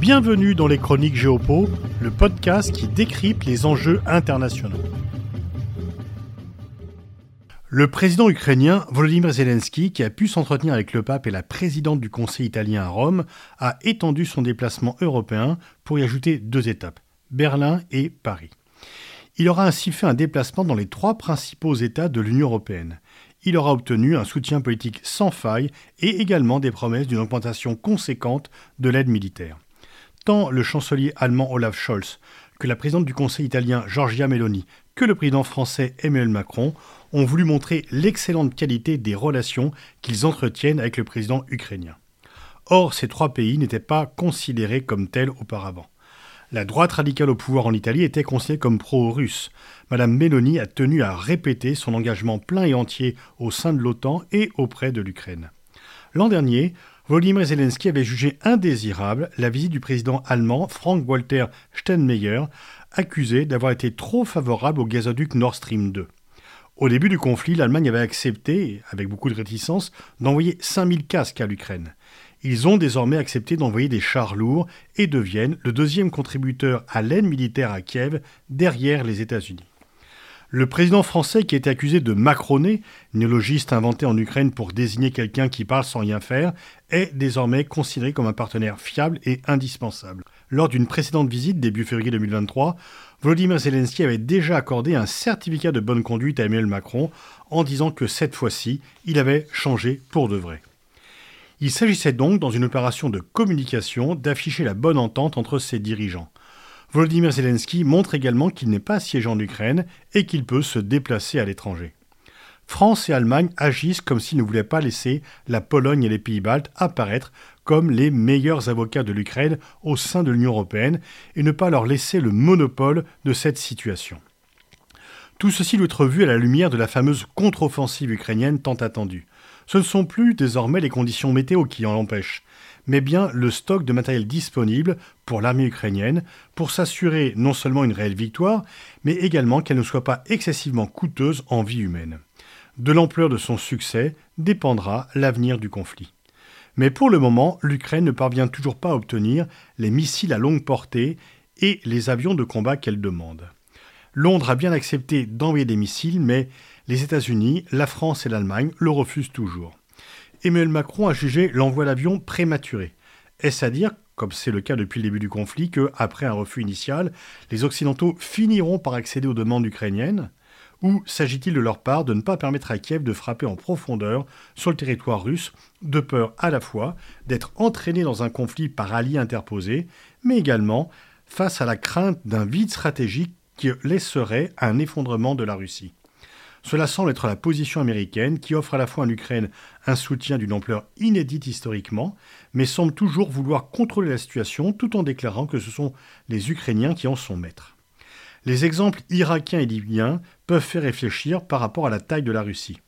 Bienvenue dans les Chroniques Géopo, le podcast qui décrypte les enjeux internationaux. Le président ukrainien Volodymyr Zelensky, qui a pu s'entretenir avec le pape et la présidente du Conseil italien à Rome, a étendu son déplacement européen pour y ajouter deux étapes, Berlin et Paris. Il aura ainsi fait un déplacement dans les trois principaux États de l'Union européenne. Il aura obtenu un soutien politique sans faille et également des promesses d'une augmentation conséquente de l'aide militaire. Tant le chancelier allemand Olaf Scholz que la présidente du Conseil italien Giorgia Meloni que le président français Emmanuel Macron ont voulu montrer l'excellente qualité des relations qu'ils entretiennent avec le président ukrainien. Or, ces trois pays n'étaient pas considérés comme tels auparavant. La droite radicale au pouvoir en Italie était considérée comme pro-russe. Madame Meloni a tenu à répéter son engagement plein et entier au sein de l'OTAN et auprès de l'Ukraine. L'an dernier, Volodymyr Zelensky avait jugé indésirable la visite du président allemand Frank-Walter Steinmeier, accusé d'avoir été trop favorable au gazoduc Nord Stream 2. Au début du conflit, l'Allemagne avait accepté, avec beaucoup de réticence, d'envoyer 5000 casques à l'Ukraine. Ils ont désormais accepté d'envoyer des chars lourds et deviennent le deuxième contributeur à l'aide militaire à Kiev derrière les États-Unis. Le président français qui était accusé de macroner, néologiste inventé en Ukraine pour désigner quelqu'un qui parle sans rien faire, est désormais considéré comme un partenaire fiable et indispensable. Lors d'une précédente visite début février 2023, Volodymyr Zelensky avait déjà accordé un certificat de bonne conduite à Emmanuel Macron en disant que cette fois-ci, il avait changé pour de vrai. Il s'agissait donc, dans une opération de communication, d'afficher la bonne entente entre ses dirigeants. Volodymyr Zelensky montre également qu'il n'est pas siégé en Ukraine et qu'il peut se déplacer à l'étranger. France et Allemagne agissent comme s'ils ne voulaient pas laisser la Pologne et les Pays-Baltes apparaître comme les meilleurs avocats de l'Ukraine au sein de l'Union européenne et ne pas leur laisser le monopole de cette situation. Tout ceci doit être vu à la lumière de la fameuse contre-offensive ukrainienne tant attendue. Ce ne sont plus désormais les conditions météo qui en empêchent, mais bien le stock de matériel disponible pour l'armée ukrainienne pour s'assurer non seulement une réelle victoire, mais également qu'elle ne soit pas excessivement coûteuse en vie humaine. De l'ampleur de son succès dépendra l'avenir du conflit. Mais pour le moment, l'Ukraine ne parvient toujours pas à obtenir les missiles à longue portée et les avions de combat qu'elle demande. Londres a bien accepté d'envoyer des missiles, mais les États-Unis, la France et l'Allemagne le refusent toujours. Emmanuel Macron a jugé l'envoi d'avions prématuré. Est-ce à dire, comme c'est le cas depuis le début du conflit, que, après un refus initial, les Occidentaux finiront par accéder aux demandes ukrainiennes? Ou s'agit-il de leur part de ne pas permettre à Kiev de frapper en profondeur sur le territoire russe, de peur à la fois d'être entraîné dans un conflit par alliés interposés, mais également face à la crainte d'un vide stratégique qui laisserait un effondrement de la Russie cela semble être la position américaine qui offre à la fois à l'Ukraine un soutien d'une ampleur inédite historiquement, mais semble toujours vouloir contrôler la situation tout en déclarant que ce sont les Ukrainiens qui en sont maîtres. Les exemples irakiens et libyens peuvent faire réfléchir par rapport à la taille de la Russie.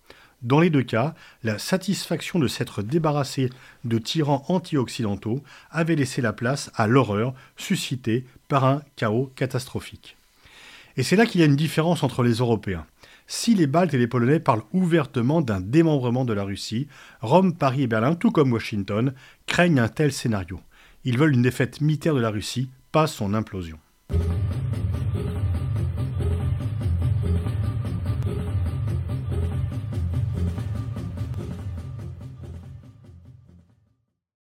Dans les deux cas, la satisfaction de s'être débarrassé de tyrans anti-occidentaux avait laissé la place à l'horreur suscitée par un chaos catastrophique. Et c'est là qu'il y a une différence entre les Européens. Si les Baltes et les Polonais parlent ouvertement d'un démembrement de la Russie, Rome, Paris et Berlin, tout comme Washington, craignent un tel scénario. Ils veulent une défaite militaire de la Russie, pas son implosion.